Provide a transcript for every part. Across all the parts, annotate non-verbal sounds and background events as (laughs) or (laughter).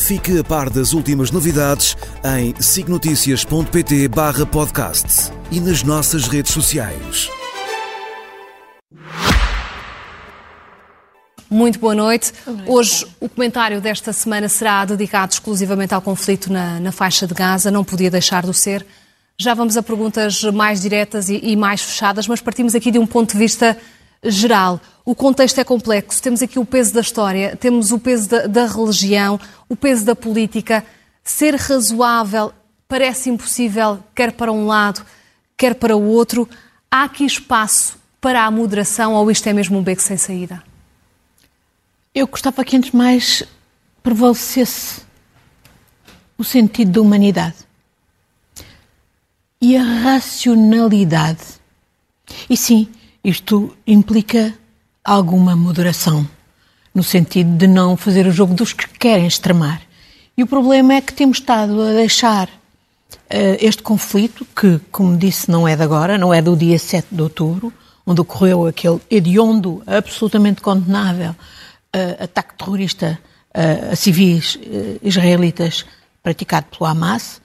Fique a par das últimas novidades em signoticias.pt barra podcast e nas nossas redes sociais. Muito boa noite. Hoje o comentário desta semana será dedicado exclusivamente ao conflito na, na faixa de Gaza, não podia deixar de ser. Já vamos a perguntas mais diretas e, e mais fechadas, mas partimos aqui de um ponto de vista geral. O contexto é complexo. Temos aqui o peso da história, temos o peso da, da religião, o peso da política. Ser razoável parece impossível, quer para um lado, quer para o outro. Há aqui espaço para a moderação ou isto é mesmo um beco sem saída? Eu gostava que, antes de mais, prevalecesse o sentido da humanidade e a racionalidade. E sim, isto implica alguma moderação, no sentido de não fazer o jogo dos que querem extremar. E o problema é que temos estado a deixar uh, este conflito, que, como disse, não é de agora, não é do dia 7 de outubro, onde ocorreu aquele hediondo, absolutamente condenável uh, ataque terrorista uh, a civis israelitas praticado pelo Hamas,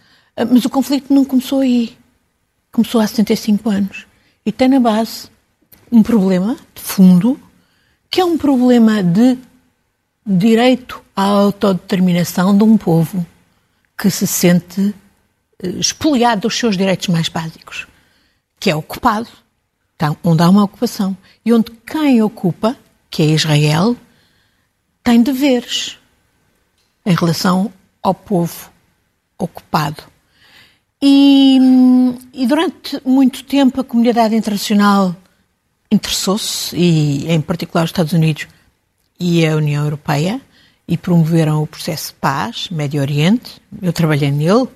mas o conflito não começou aí. Começou há 75 anos. E tem na base um problema de fundo, que é um problema de direito à autodeterminação de um povo que se sente eh, expoliado dos seus direitos mais básicos, que é ocupado, então, onde há uma ocupação, e onde quem ocupa, que é Israel, tem deveres em relação ao povo ocupado. E, e durante muito tempo a comunidade internacional interessou-se, e em particular os Estados Unidos e a União Europeia, e promoveram o processo de paz, Médio Oriente. Eu trabalhei nele.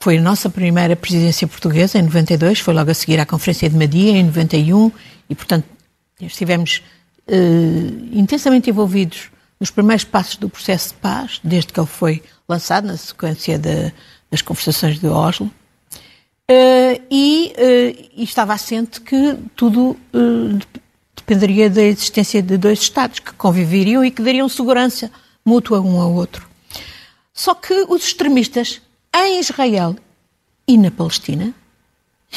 Foi a nossa primeira presidência portuguesa em 92, foi logo a seguir à Conferência de Madia em 91, e portanto estivemos uh, intensamente envolvidos nos primeiros passos do processo de paz, desde que ele foi lançado na sequência de, das conversações de Oslo. Uh, e, uh, e, estava assente que tudo uh, dependeria da existência de dois Estados que conviveriam e que dariam segurança mútua um ao outro. Só que os extremistas em Israel e na Palestina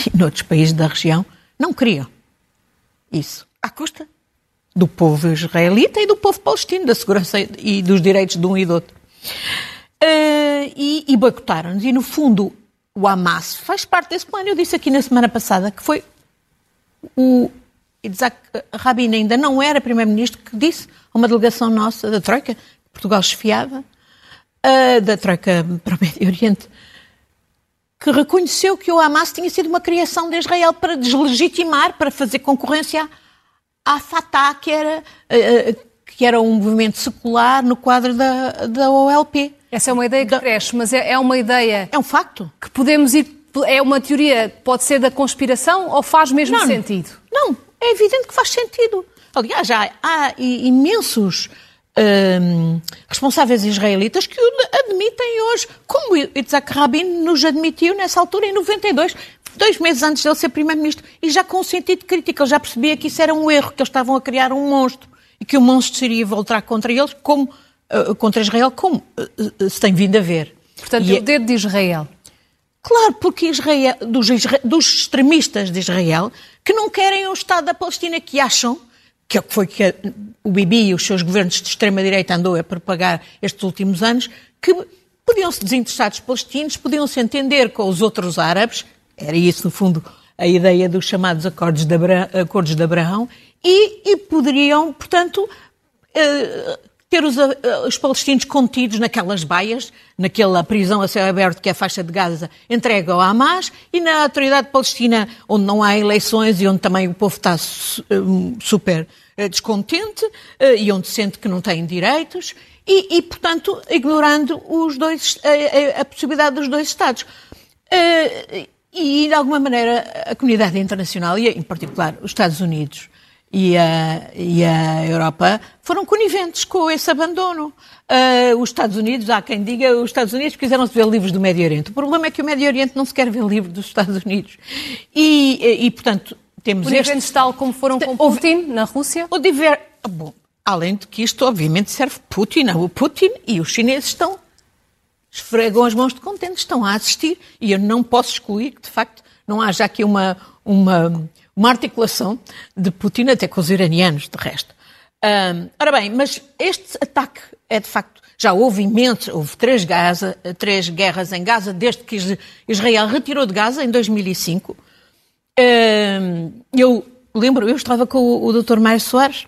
e noutros países da região não queriam isso, à custa do povo israelita e do povo palestino, da segurança e dos direitos de um e do outro. e, e boicotaram-nos. E, no fundo, o Hamas faz parte desse plano. Eu disse aqui na semana passada que foi o Isaac Rabin, ainda não era primeiro-ministro, que disse a uma delegação nossa da Troika, Portugal chefiava, uh, da Troika para o Médio Oriente, que reconheceu que o Hamas tinha sido uma criação de Israel para deslegitimar, para fazer concorrência à Fatah, que era, uh, que era um movimento secular no quadro da, da OLP. Essa é uma ideia que da... cresce, mas é, é uma ideia. É um facto. Que podemos ir. É uma teoria, pode ser da conspiração ou faz mesmo não, sentido? Não, é evidente que faz sentido. Aliás, já há imensos hum, responsáveis israelitas que o admitem hoje, como Isaac Rabin nos admitiu nessa altura, em 92, dois meses antes de ele ser primeiro-ministro, e já com um sentido crítico. Ele já percebia que isso era um erro, que eles estavam a criar um monstro e que o monstro seria voltar contra eles, como contra Israel, como uh, se tem vindo a ver. Portanto, e o dedo de Israel. Claro, porque Israel, dos, dos, extremistas de Israel, que não querem o Estado da Palestina, que acham, que é foi que o Bibi e os seus governos de extrema-direita andou a propagar estes últimos anos, que podiam-se desinteressar dos palestinos, podiam-se entender com os outros árabes, era isso, no fundo, a ideia dos chamados Acordos de Abraão, acordos de Abraão e, e poderiam, portanto, eh, ter os, eh, os, palestinos contidos naquelas baias, naquela prisão a céu aberto que é a faixa de Gaza entregue ao Hamas e na autoridade palestina, onde não há eleições e onde também o povo está eh, super eh, descontente e onde sente que não tem direitos e, e portanto, ignorando os dois, a, a, possibilidade dos dois Estados. e, de alguma maneira, a comunidade internacional, e em particular os Estados Unidos e a, e a Europa, foram coniventes com esse abandono. Uh, os Estados Unidos, há quem diga, os Estados Unidos quiseram-se ver livros do Médio Oriente. O problema é que o Médio Oriente não se quer ver livre dos Estados Unidos. E, e, e portanto, temos Coniventes este... tal como foram com Putin na Rússia? O diver... Bom, além de que isto, obviamente, serve Putin. O Putin e os chineses estão esfregam as mãos de contente, estão a assistir e eu não posso excluir que, de facto, não haja aqui uma, uma, uma articulação de Putin até com os iranianos, de resto. Um, ora bem, mas este ataque é, de facto, já houve imensos, houve três, Gaza, três guerras em Gaza desde que Israel retirou de Gaza em 2005. Um, eu lembro, eu estava com o, o Dr. Mário Soares,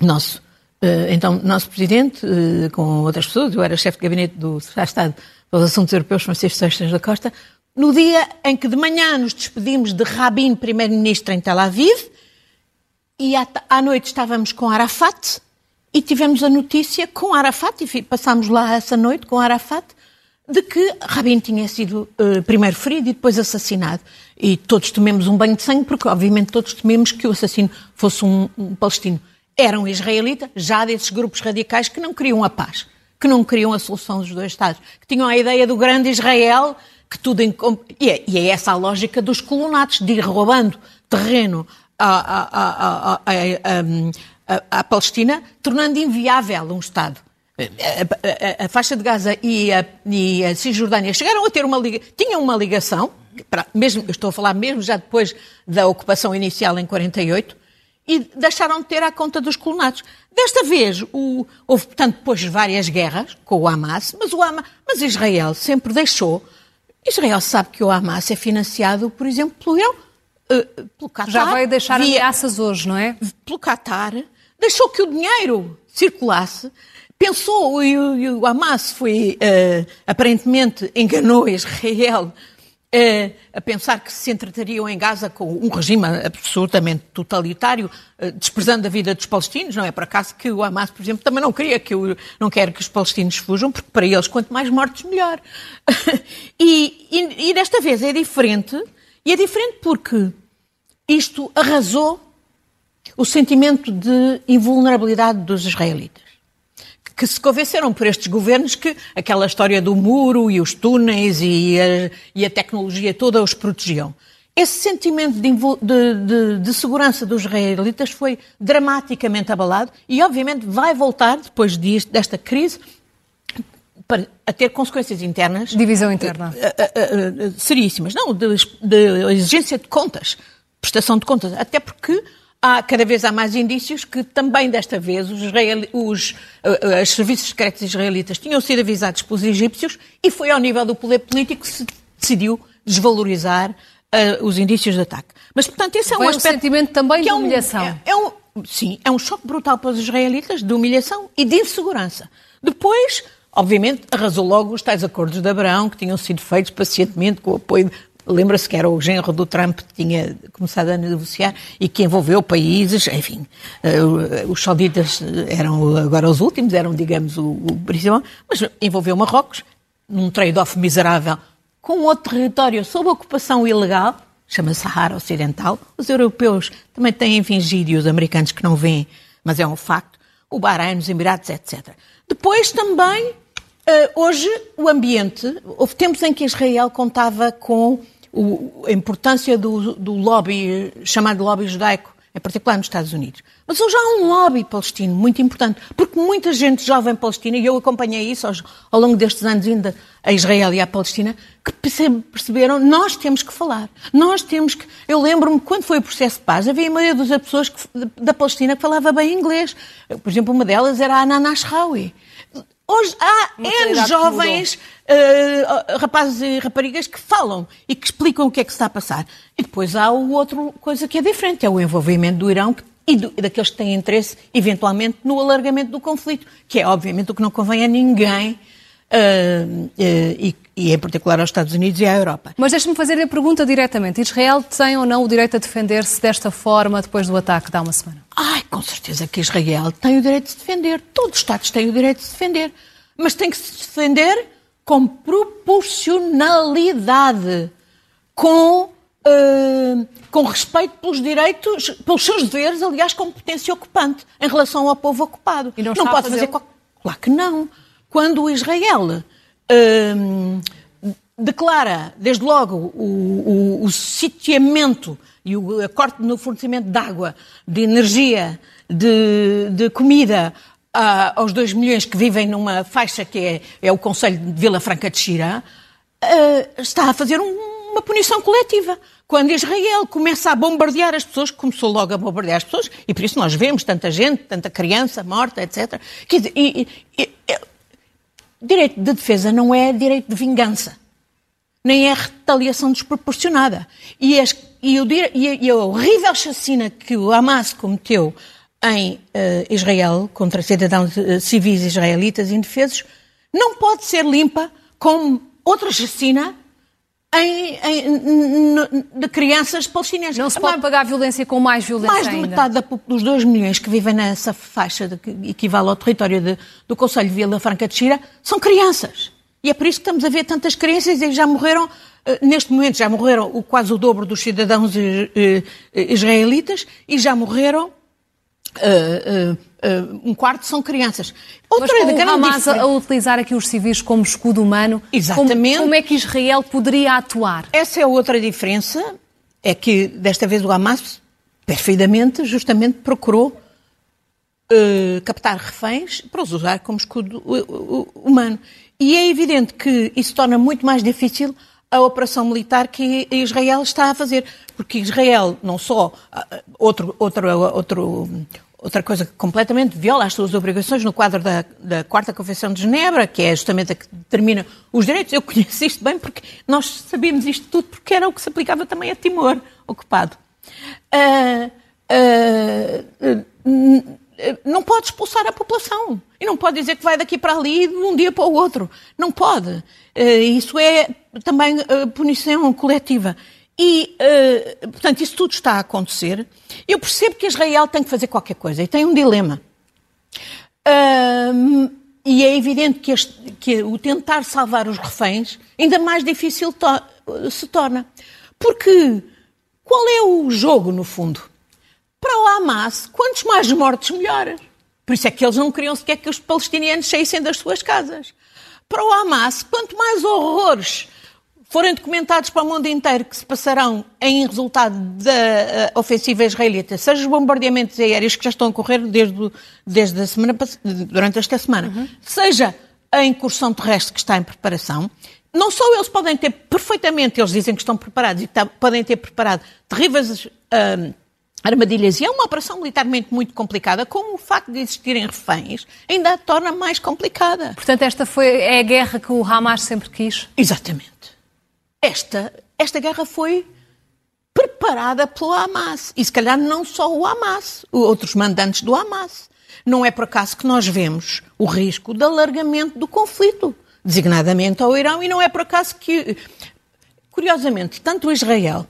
nosso eh, então, nosso presidente, eh, com outras pessoas, eu era chefe de gabinete do Estado para os Assuntos Europeus, Francisco Seixas da Costa, no dia em que de manhã nos despedimos de Rabin, primeiro-ministro em Tel Aviv, e à, noite estávamos com Arafat, e tivemos a notícia com Arafat, e passámos lá essa noite com Arafat, de que Rabin tinha sido uh, primeiro ferido e depois assassinado. E todos tememos um banho de sangue, porque obviamente todos tememos que o assassino fosse um, um palestino eram israelitas, já desses grupos radicais que não queriam a paz, que não queriam a solução dos dois Estados, que tinham a ideia do grande Israel, que tudo e, é, e é essa a lógica dos colonatos, de ir roubando terreno à, à, à, à Palestina, tornando inviável um Estado. A, a, a, faixa de Gaza e a, e a Cisjordânia chegaram a ter uma ligação, tinham uma ligação, para, mesmo, estou a falar mesmo já depois da ocupação inicial em 48, e deixaram de ter à conta dos colonatos. Desta vez, o, houve, portanto, depois várias guerras com o Hamas, mas, o Hamas, mas Israel sempre deixou. Israel sabe que o Hamas é financiado, por exemplo, pelo, uh, pelo Qatar. Já vai deixar via, ameaças hoje, não é? Pelo Qatar. Deixou que o dinheiro circulasse. Pensou, e o, o Hamas foi, uh, aparentemente, enganou Israel a pensar que se entretariam em Gaza com um regime absolutamente totalitário, eh, desprezando a vida dos palestinos. Não é por acaso que o Hamas, por exemplo, também não queria que não quer que os palestinos fujam, porque para eles quanto mais mortos melhor. (laughs) e, e, e desta vez é diferente, e é diferente porque isto arrasou o sentimento de invulnerabilidade dos israelitas que se convenceram por estes governos que aquela história do muro e os túneis e a, e a tecnologia toda os protegiam. Esse sentimento de, de, de, segurança dos israelitas foi dramaticamente abalado e, obviamente, vai voltar, depois disto, desta crise, para, a ter consequências internas. Divisão interna. Uh, uh, uh, seríssimas. Não, de, de exigência de contas, prestação de contas. Até porque há, cada vez há mais indícios que também desta vez os, israel, os, uh, os serviços secretos israelitas tinham sido avisados pelos egípcios e foi ao nível do poder político que se decidiu desvalorizar uh, os indícios de ataque. Mas, portanto, esse é um aspecto... um sentimento também de é um, humilhação. É, é um, sim, é um choque brutal para os israelitas de humilhação e de insegurança. Depois, obviamente, arrasou logo os tais acordos de Abraão, que tinham sido feitos pacientemente com o apoio Lembra-se que era o genro do Trump que tinha começado a negociar e que envolveu países, enfim, uh, os sauditas eram agora os últimos, eram, digamos, o, o principal, mas envolveu Marrocos num trade-off miserável com outro território sob ocupação ilegal, chama-se Sahara Ocidental. Os europeus também têm fingido e os americanos que não veem, mas é um facto. O Bahrein, os Emirados, etc. Depois também Uh, hoje, o ambiente. Houve tempos em que Israel contava com o, a importância do, do, lobby, chamado lobby judaico, em particular nos Estados Unidos. Mas hoje há um lobby palestino muito importante, porque muita gente jovem palestina, e eu acompanhei isso ao, longo destes anos ainda a Israel e à Palestina, que perceberam, nós temos que falar, nós temos que... Eu lembro-me, quando foi o processo de paz, havia a maioria das pessoas que, da Palestina que falava bem inglês. Por exemplo, uma delas era a Anana Ashrawi. Hoje há N jovens uh, rapazes e raparigas que falam e que explicam o que é que está a passar. E depois há o outro coisa que é diferente, é o envolvimento do Irão e, do, e daqueles que têm interesse, eventualmente, no alargamento do conflito, que é, obviamente, o que não convém a ninguém. Uh, e, e, em particular aos Estados Unidos e à Europa. Mas deixe-me fazer a pergunta diretamente. Israel tem ou não o direito a defender-se desta forma depois do ataque de há uma semana? Ai, com certeza que Israel tem o direito de se defender. Todos os Estados têm o direito de se defender. Mas tem que se defender com proporcionalidade. com, uh, com respeito pelos direitos, pelos seus deveres, aliás, como potência ocupante, em relação ao povo ocupado. E não, não pode fazer. Qual... Claro que não. Quando Israel. Uh, declara, desde logo, o, o, o sitiamento e o corte no fornecimento de água, de energia, de, de comida aos 2 milhões que vivem numa faixa que é, é o Conselho de Vila Franca de Xira, uh, está a fazer um, uma punição coletiva. Quando Israel começa a bombardear as pessoas, começou logo a bombardear as pessoas, e por isso nós vemos tanta gente, tanta criança morta, etc. Dizer, e, e, e, direito de defesa não é direito de vingança, nem é retaliação desproporcionada. E, as, e, o, e a horrível chacina que o Hamas cometeu em uh, Israel contra cidadãos uh, civis israelitas indefesos não pode ser limpa como outra chacina em, em, de crianças palestinianas. Não se pode pagar violência com mais violência Mais de ainda. metade da, dos 2 milhões que vivem nessa faixa de, que equivale ao território de, do Conselho de Vila Franca de Xira são crianças. E é por isso que estamos a ver tantas crianças e já morreram, eh, neste momento já morreram quase o dobro dos cidadãos israelitas e já morreram Uh, uh, uh, um quarto são crianças. Outra Mas com o Hamas a utilizar aqui os civis como escudo humano, Exatamente. Como, como, é que Israel poderia atuar? Essa é outra diferença, é que desta vez o Hamas, perfeitamente, justamente procurou captar reféns para os usar como escudo humano. E é evidente que isso torna muito mais difícil a operação militar que Israel está a fazer. Porque Israel não só. Ah, outro, outro, outro, outra coisa que completamente viola as suas obrigações no quadro da, da Quarta Convenção de Genebra, que é justamente a que determina os direitos. Eu conheço isto bem porque nós sabíamos isto tudo porque era o que se aplicava também a Timor, ocupado. Uh, uh, não pode expulsar a população. E não pode dizer que vai daqui para ali de um dia para o outro. Não pode. Eh, isso é também eh, punição coletiva. E, eh, portanto, isso tudo está a acontecer. Eu percebo que Israel tem que fazer qualquer coisa e tem um dilema. e é evidente que, este, que, o tentar salvar os reféns ainda mais difícil to se torna. Porque qual é o jogo, no fundo? Para o Hamas, quantos mais mortos, melhor. Por isso é que eles não queriam sequer que os palestinianos saíssem das suas casas. Para o Hamas, quanto mais horrores forem documentados para o mundo inteiro que se passarão em resultado da uh, ofensiva israelita, seja os bombardeamentos aéreos que já estão a ocorrer desde, desde a semana, durante esta semana, uhum. seja a incursão terrestre que está em preparação, não só eles podem ter perfeitamente, eles dizem que estão preparados e que podem ter preparado terríveis uh, armadilhas, e é uma operação militarmente muito complicada, como o facto de existirem reféns ainda a torna mais complicada. Portanto, esta foi, é a guerra que o Hamas sempre quis? Exatamente. Esta, esta guerra foi preparada pelo Hamas. E se calhar não só o Hamas, outros mandantes do Hamas. Não é por acaso que nós vemos o risco de alargamento do conflito, designadamente ao Irão, e não é por acaso que, curiosamente, tanto Israel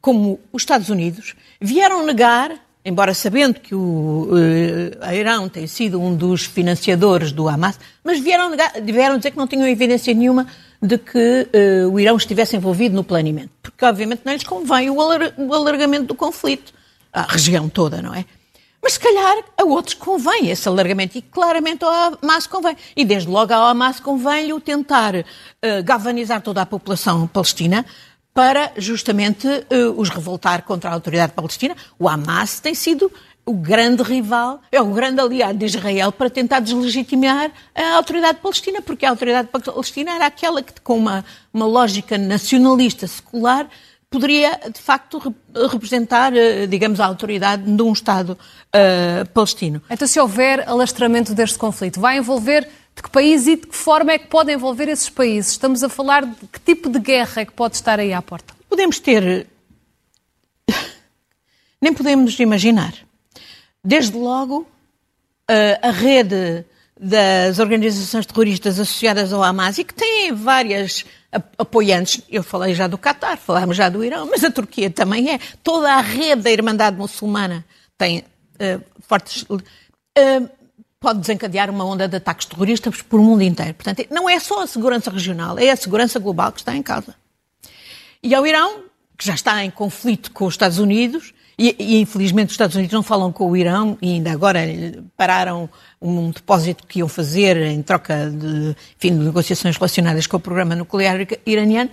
como os Estados Unidos vieram negar, embora sabendo que o uh, Irão tem sido um dos financiadores do Hamas, mas vieram, negar, vieram dizer que não tinham evidência nenhuma de que uh, o Irão estivesse envolvido no planeamento. Porque, obviamente, não lhes convém o, alar o alargamento do conflito. A região toda, não é? Mas se calhar a outros convém esse alargamento e claramente ao Hamas convém. E desde logo ao Hamas convém-lhe tentar uh, galvanizar toda a população palestina para justamente uh, os revoltar contra a autoridade palestina. O Hamas tem sido o grande rival, é o grande aliado de Israel para tentar deslegitimar a autoridade palestina, porque a autoridade palestina era aquela que, com uma, uma lógica nacionalista secular, poderia, de facto, representar, eh, digamos, a autoridade de um Estado uh, palestino. Então, se houver alastramento deste conflito, vai envolver de que país e de que forma é que pode envolver esses países? Estamos a falar de que tipo de guerra é que pode estar aí à porta? Podemos ter. (laughs) Nem podemos imaginar. Desde logo, a rede das organizações terroristas associadas ao Hamas e que têm várias apoiantes. Eu falei já do Qatar, falámos já do Irão, mas a Turquia também é. Toda a rede da Irmandade Muçulmana tem uh, fortes. Uh, pode desencadear uma onda de ataques terroristas por o mundo inteiro. Portanto, não é só a segurança regional, é a segurança global que está em causa. e ao Irão, que já está em conflito com os Estados Unidos, e, e, infelizmente os Estados Unidos não falam com o Irão e ainda agora pararam um depósito que iam fazer em troca de, enfim, de negociações relacionadas com o programa nuclear iraniano,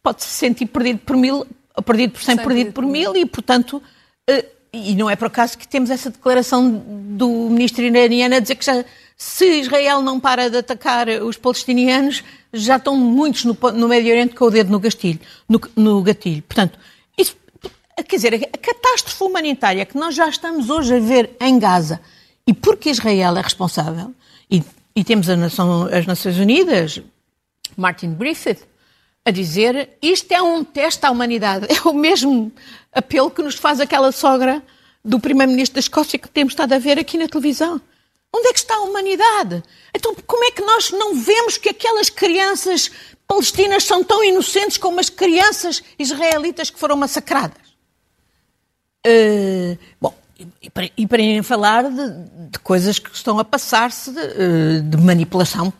pode se sentir perdido por mil, perdido por cem, perdido por mil e, portanto, uh, e não é por acaso que temos essa declaração do ministro iraniano a dizer que já, se Israel não para de atacar os palestinianos, já estão muitos no, no Médio Oriente com o dedo no gatilho. No, no gatilho. Portanto, isso, quer dizer, a catástrofe humanitária que nós já estamos hoje a ver em Gaza, e porque Israel é responsável, e, e temos Nação, as Nações Unidas, Martin Griffith, a dizer isto é um teste à humanidade. (laughs) É o mesmo apelo que nos faz aquela sogra do primeiro-ministro da Escócia que temos estado a ver aqui na televisão. Onde é que está a humanidade? Então, como é que nós não vemos que aquelas crianças palestinas são tão inocentes como as crianças israelitas que foram massacradas? Uh, bom, e para, e para falar de, de, coisas que estão a passar-se de, uh, de manipulação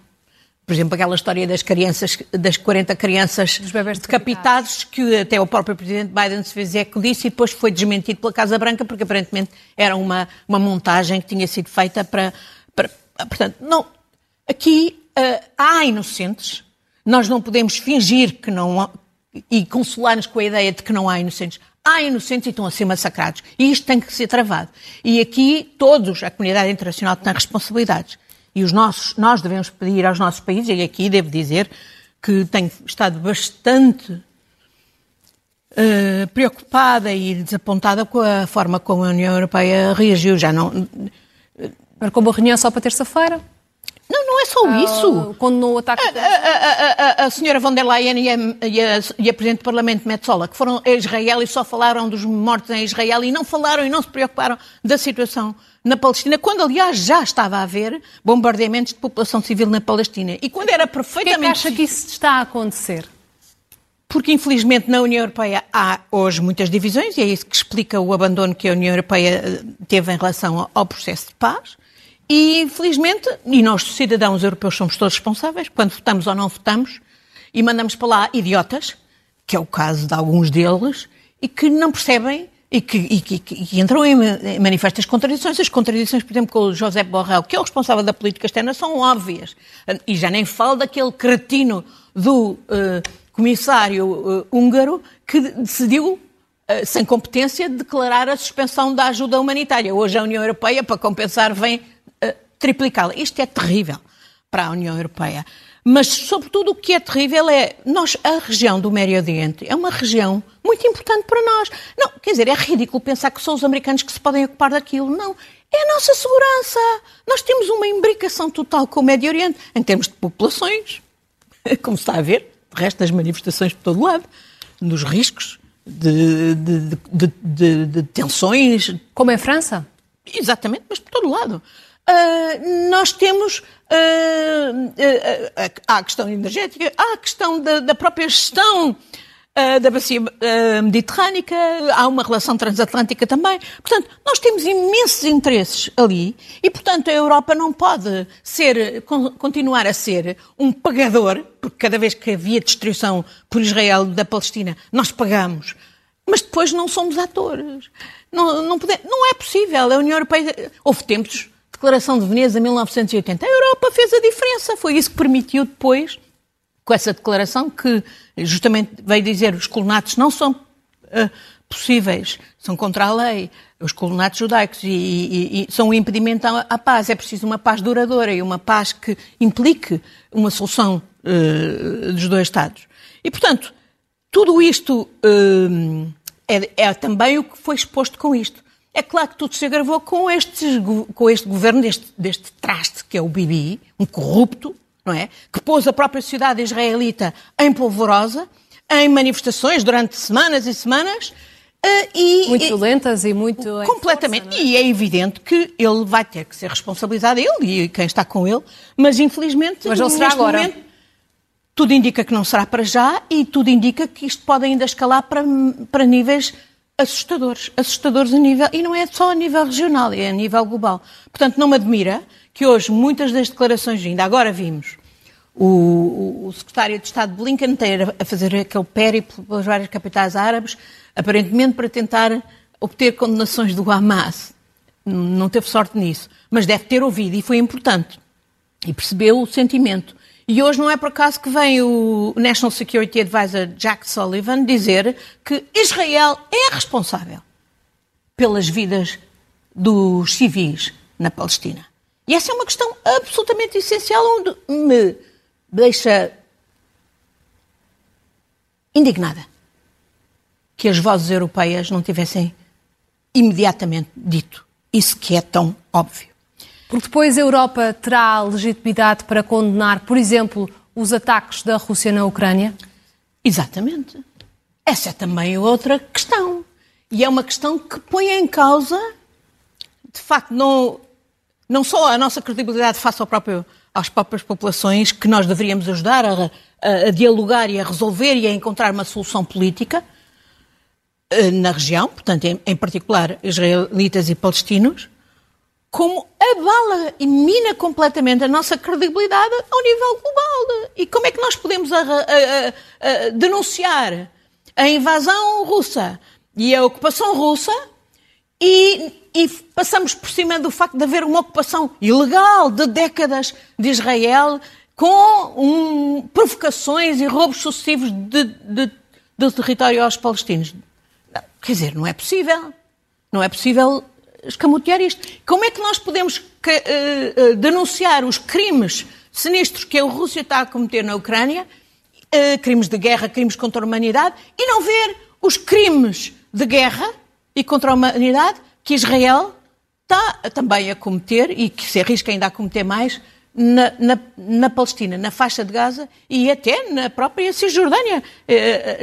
por exemplo, aquela história das crianças, das 40 crianças decapitadas, que até o próprio presidente Biden se fez eco disso e depois foi desmentido pela Casa Branca, porque aparentemente era uma, uma montagem que tinha sido feita para. para portanto, não. Aqui uh, há inocentes, nós não podemos fingir que não há, e consolar-nos com a ideia de que não há inocentes. Há inocentes e estão a ser massacrados. E isto tem que ser travado. E aqui todos, a comunidade internacional, tem responsabilidades. E os nossos, nós devemos pedir aos nossos países, e aqui devo dizer que tenho estado bastante uh, preocupada e desapontada com a forma como a União Europeia reagiu. Já não. Marcou uma reunião só para terça-feira? É só uh, isso. Quando o ataque. A, a, a, a, senhora von der Leyen e a, e, a, e a Presidente do Parlamento Metzola, que foram a Israel e só falaram dos mortos em Israel e não falaram e não se preocuparam da situação na Palestina, quando aliás já estava a haver bombardeamentos de população civil na Palestina. E quando era perfeitamente. Porquê que acha que isso está a acontecer? Porque, infelizmente, na União Europeia há hoje muitas divisões e é isso que explica o abandono que a União Europeia eh, teve em relação ao processo de paz. E, infelizmente, e nós, cidadãos europeus, somos todos responsáveis, quando votamos ou não votamos, e mandamos para lá idiotas, que é o caso de alguns deles, e que não percebem e que, e que, que entram em manifestas contradições. As contradições, por exemplo, com o José Borrell, que é o responsável da política externa, são óbvias. E já nem falo daquele cretino do uh, comissário uh, húngaro que decidiu Uh, sem competência, declarar a suspensão da ajuda humanitária. Hoje a União Europeia, para compensar, vem triplicá-la. Isto é terrível para a União Europeia. Mas, sobretudo, o que é terrível é nós, a região do Médio Oriente é uma região muito importante para nós. Não, quer dizer, é ridículo pensar que são os americanos que se podem ocupar daquilo. Não. É a nossa segurança. Nós temos uma imbricação total com o Médio Oriente, em termos de populações, (laughs) como se está a ver, de resto das manifestações por todo lado, nos riscos de, de, de, de, tensões. Como a França? Exatamente, mas por todo lado. Uh, nós temos uh, uh, a questão energética, há a questão da, da própria gestão da bacia mediterrânica, há uma relação transatlântica também. Portanto, nós temos imensos interesses ali e, portanto, a Europa não pode ser, continuar a ser um pagador, porque cada vez que havia destruição por Israel da Palestina, nós pagamos, mas depois não somos atores. Não, não, pode, não é possível. A União Europeia. Houve tempos Declaração de Veneza, 1980. A Europa fez a diferença. Foi isso que permitiu depois, com essa declaração, que justamente veio dizer os colonatos não são uh, possíveis, são contra a lei, os colonatos judaicos, e, e, e são um impedimento à, à, paz. É preciso uma paz duradoura e uma paz que implique uma solução uh, dos dois Estados. E, portanto, tudo isto uh, é, é também o que foi exposto com isto. É claro que tudo se agravou com, estes, com este governo deste, deste traste que é o Bibi, um corrupto, não é? Que pôs a própria sociedade israelita em polvorosa, em manifestações durante semanas e semanas. Uh, e, muito violentas e muito. Completamente. Força, é? E é evidente que ele vai ter que ser responsabilizado, ele e quem está com ele, mas infelizmente. Mas não será agora. Momento, tudo indica que não será para já e tudo indica que isto pode ainda escalar para, para níveis assustadores, assustadores a nível, e não é só a nível regional, é a nível global. Portanto, não me admira que hoje muitas das declarações, ainda agora vimos, o, o, secretário de Estado Blinken ter a fazer aquele périplo pelas várias capitais árabes, aparentemente para tentar obter condenações do Hamas. Não teve sorte nisso, mas deve ter ouvido e foi importante. E percebeu o sentimento. E hoje não é por acaso que vem o National Security Advisor Jack Sullivan dizer que Israel é responsável pelas vidas dos civis na Palestina. E essa é uma questão absolutamente essencial onde me deixa indignada que as vozes europeias não tivessem imediatamente dito isso que é tão óbvio. Porque depois a Europa terá legitimidade para condenar, por exemplo, os ataques da Rússia na Ucrânia? Exatamente. Essa é também outra questão. E é uma questão que põe em causa, de facto, não, não só a nossa credibilidade face ao próprio, às próprias populações, que nós deveríamos ajudar a, a, a dialogar e a resolver e a encontrar uma solução política eh, na região, portanto, em, em particular israelitas e palestinos, como abala e mina completamente a nossa credibilidade ao nível global. E como é que nós podemos a, a, a, denunciar a invasão russa e a ocupação russa e, e, passamos por cima do facto de haver uma ocupação ilegal de décadas de Israel com um, provocações e roubos sucessivos de, de, de território aos palestinos. Quer dizer, não é possível. Não é possível escamotear isto. Como é que nós podemos uh, uh, denunciar os crimes sinistros que a Rússia está a cometer na Ucrânia, uh, crimes de guerra, crimes contra a humanidade, e não ver os crimes de guerra e contra a humanidade que Israel está também a cometer e que se arrisca ainda a cometer mais na, na, na, Palestina, na faixa de Gaza e até na própria Cisjordânia.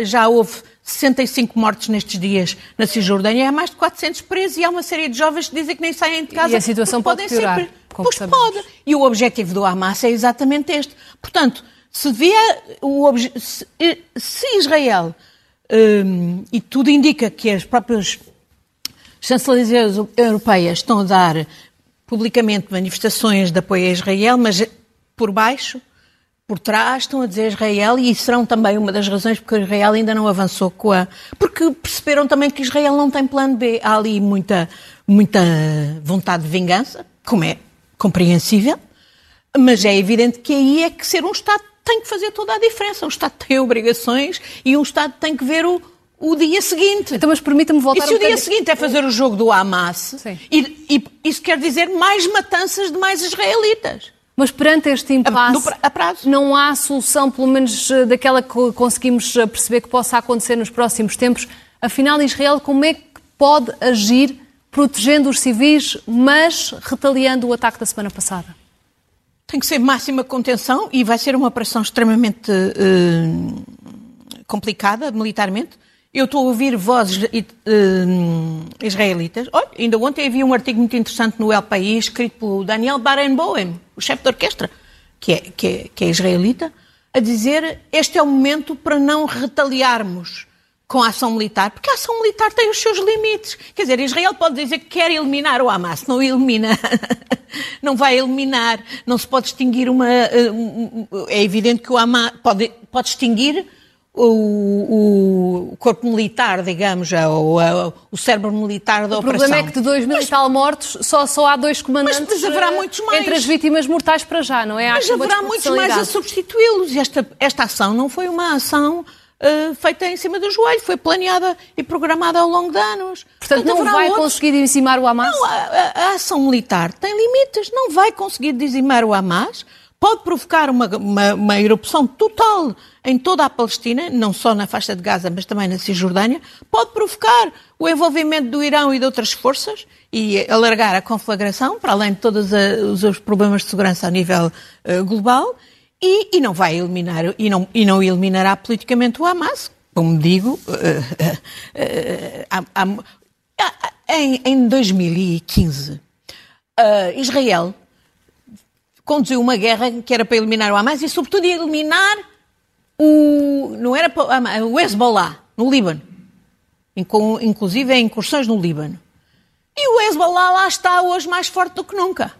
Já houve 65 mortos nestes dias na Cisjordânia, há mais de 400 presos e há uma série de jovens que dizem que nem saem de casa. E a situação pode piorar. Ser... Pois pode. E o objetivo do Hamas é exatamente este. Portanto, se, vier o obje... se, se Israel, hum, e tudo indica que as próprias chancelarias europeias estão a dar publicamente manifestações de apoio a Israel, mas por baixo por trás estão a dizer Israel e serão também uma das razões porque Israel ainda não avançou com a. Porque perceberam também que Israel não tem plano B. Há ali muita, muita vontade de vingança, como é compreensível, mas é evidente que aí é que ser um Estado tem que fazer toda a diferença. Um Estado tem obrigações e um Estado tem que ver o, o dia seguinte. Então, mas permita-me voltar E se um o dia seguinte é fazer o jogo do Hamas, e, e, isso quer dizer mais matanças de mais israelitas. Mas perante este impasse, não há solução, pelo menos eh, daquela que conseguimos eh, perceber que possa acontecer nos próximos tempos. Afinal, Israel, como é que pode agir protegendo os civis, mas retaliando o ataque da semana passada? Tem que ser máxima contenção e vai ser uma operação extremamente uh, complicada militarmente. Eu estou a ouvir vozes uh, israelitas. Olha, ainda ontem havia um artigo muito interessante no El País, escrito pelo Daniel Barenboim, o chefe de orquestra, que é, que, é, que é israelita, a dizer este é o momento para não retaliarmos com a ação militar, porque a ação militar tem os seus limites. Quer dizer, Israel pode dizer que quer eliminar o Hamas, não elimina, (laughs) não vai eliminar, não se pode extinguir uma. Eh, é evidente que o Hamas pode, pode extinguir o, o, corpo militar, digamos, o, o cérebro militar da o operação. O problema é que de dois mil e tal mortos, só, só há dois comandantes mas haverá eh, muitos mais. entre as vítimas mortais para já, não é? Mas haverá muitos mais a substituí-los. Esta, esta ação não foi uma ação uh, feita em cima do joelho, foi planeada e programada ao longo de anos. Portanto, Portanto não vai outros... conseguir dizimar o Hamas? Não, a, a, a ação militar tem limites, não vai conseguir dizimar o Hamas pode provocar uma, uma, uma, erupção total em toda a Palestina, não só na faixa de Gaza, mas também na Cisjordânia, pode provocar o envolvimento do Irão e de outras forças e alargar a conflagração, para além de todos os problemas de segurança a nível uh, global, e, e, não vai eliminar, e não, e não eliminará politicamente o Hamas, como digo, (laughs) uh, uh, em, em 2015, Israel conduziu uma guerra que era para eliminar o Hamas e, sobretudo, eliminar o. não era para, o Hezbollah, no Líbano. Inclusive em incursões no Líbano. E o Hezbollah lá está hoje mais forte do que nunca.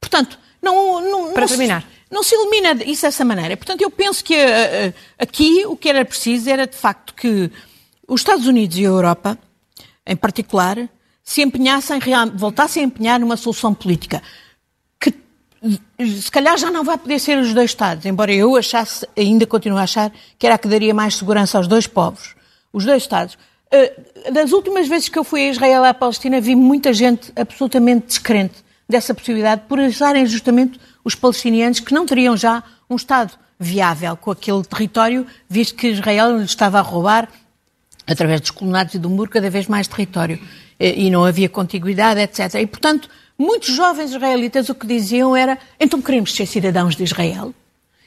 Portanto, Não, não, Para não terminar. Se, não se elimina isso dessa maneira. Portanto, eu penso que uh, aqui o que era preciso era, de facto, que os Estados Unidos e a Europa, em particular, se empenhassem, voltassem a empenhar numa solução política se calhar já não vai poder ser os dois Estados, embora eu achasse, ainda continuo a achar, que era a que daria mais segurança aos dois povos, os dois Estados. Das últimas vezes que eu fui a Israel e à Palestina, vi muita gente absolutamente descrente dessa possibilidade por acharem justamente os palestinianos que não teriam já um Estado viável com aquele território, visto que Israel lhes estava a roubar, através dos colonatos e do muro, cada vez mais território. E não havia contiguidade, etc. E, portanto, muitos jovens israelitas o que diziam era: então queremos ser cidadãos de Israel,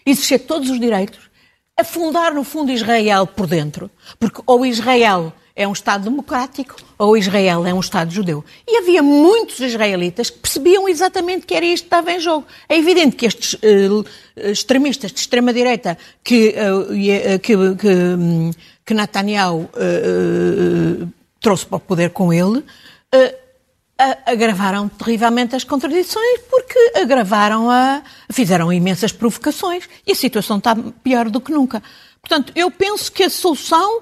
exercer todos os direitos, afundar no fundo Israel por dentro, porque ou Israel é um Estado democrático ou Israel é um Estado judeu. E havia muitos israelitas que percebiam exatamente que era isto que estava em jogo. É evidente que estes uh, extremistas de extrema-direita que, uh, que, que, que Netanyahu uh, trouxe para o poder com ele agravaram terrivelmente as contradições porque agravaram a. fizeram imensas provocações e a situação está pior do que nunca. Portanto, eu penso que a solução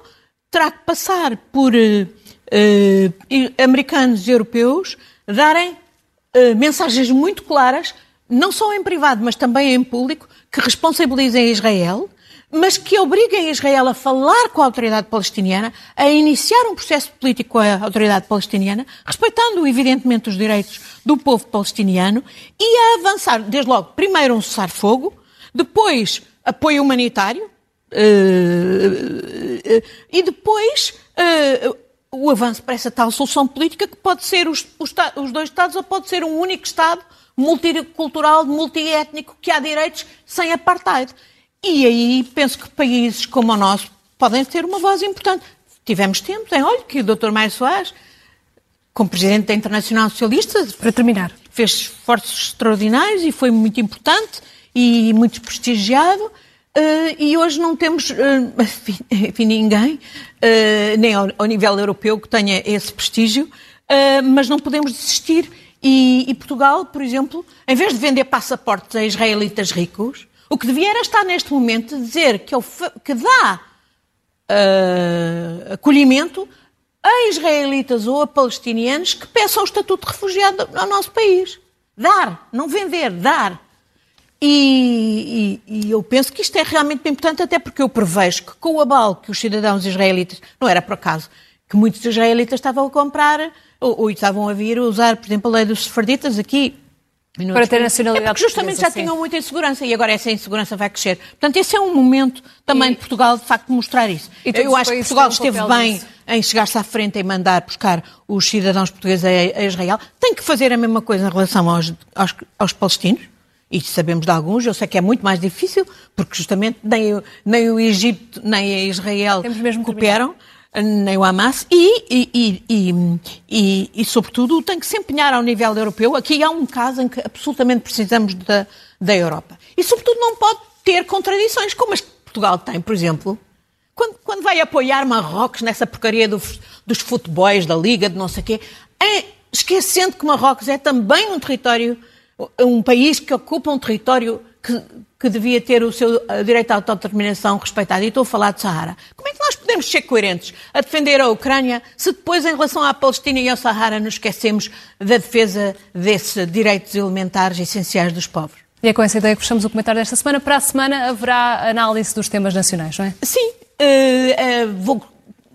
terá que passar por uh, uh, americanos e europeus darem uh, mensagens muito claras, não só em privado, mas também em público, que responsabilizem Israel, mas que obriguem Israel a falar com a autoridade palestiniana, a iniciar um processo político com a autoridade palestiniana, respeitando, evidentemente, os direitos do povo palestiniano e a avançar, desde logo, primeiro um cessar-fogo, depois apoio humanitário, Uh, uh, e depois uh, o avanço para essa tal solução política que pode ser os, os, dois Estados ou pode ser um único Estado multicultural, multiétnico, que há direitos sem apartheid. E aí penso que países como o nosso podem ter uma voz importante. Tivemos tempo, tem olho, que o Dr. Mário Soares, como presidente da Internacional Socialista, para terminar, fez esforços extraordinários e foi muito importante e muito prestigiado. Uh, e hoje não temos, (laughs) uh, enfim, ninguém, uh, nem ao, ao, nível europeu, que tenha esse prestígio, mas não podemos desistir. E, e, Portugal, por exemplo, em vez de vender passaportes a israelitas ricos, o que devia era estar neste momento dizer que, que dá acolhimento a israelitas ou a palestinianos que peçam o estatuto de refugiado ao nosso país. Dar, não vender, dar. E, e, e, eu penso que isto é realmente importante, até porque eu prevejo que com o abalo que os cidadãos israelitas, não era por acaso, que muitos israelitas estavam a comprar ou, ou estavam a vir a usar, por exemplo, a lei dos sefarditas aqui. Para ter nacionalidade. É porque justamente já tinham muita insegurança e agora essa insegurança vai crescer. Portanto, esse é um momento também de Portugal, de facto, mostrar isso. Eu acho que Portugal esteve bem disso. em chegar-se à frente e mandar buscar os cidadãos portugueses a, a, Israel. Tem que fazer a mesma coisa em relação aos, aos, aos palestinos e sabemos de alguns, eu sei que é muito mais difícil, porque justamente nem, nem o Egito nem a Israel cooperam, nem o Hamas, e, e, e, e, e, sobretudo, tem que se empenhar ao nível europeu. Aqui há um caso em que absolutamente precisamos da, da Europa. E, sobretudo, não pode ter contradições, como as que Portugal tem, por exemplo, quando, quando vai apoiar Marrocos nessa porcaria do, dos futebols, da Liga, de não sei o quê, é, esquecendo que Marrocos é também um território um país que ocupa um território que, que devia ter o seu direito à autodeterminação respeitado. E estou a falar de Sahara. Como é que nós podemos ser coerentes a defender a Ucrânia se depois, em relação à Palestina e ao Sahara, nos esquecemos da defesa desses direitos elementares essenciais dos povos? E é com essa ideia que fechamos o comentário desta semana. Para a semana haverá análise dos temas nacionais, não é? Sim. Uh, uh, vou,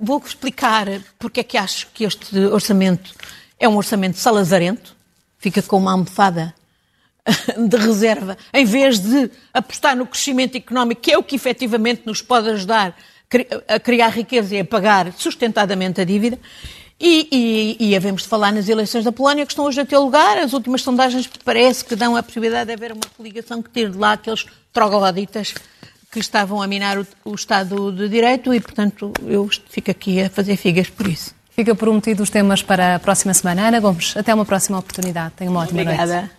vou explicar porque é que acho que este orçamento é um orçamento salazarento. Fica com uma almofada (laughs) de reserva, em vez de apostar no crescimento económico, que é o que efetivamente nos pode ajudar a criar riqueza e a pagar sustentadamente a dívida. E, e, e havemos de falar nas eleições da Polónia que estão hoje a ter lugar. As últimas sondagens parece que dão a possibilidade de haver uma coligação que tire de lá aqueles trogloditas que estavam a minar o, o, Estado de Direito e, portanto, eu fico aqui a fazer figas por isso. Fica prometido os temas para a próxima semana. Ana Gomes, até uma próxima oportunidade. Tenha uma ótima Obrigada. noite.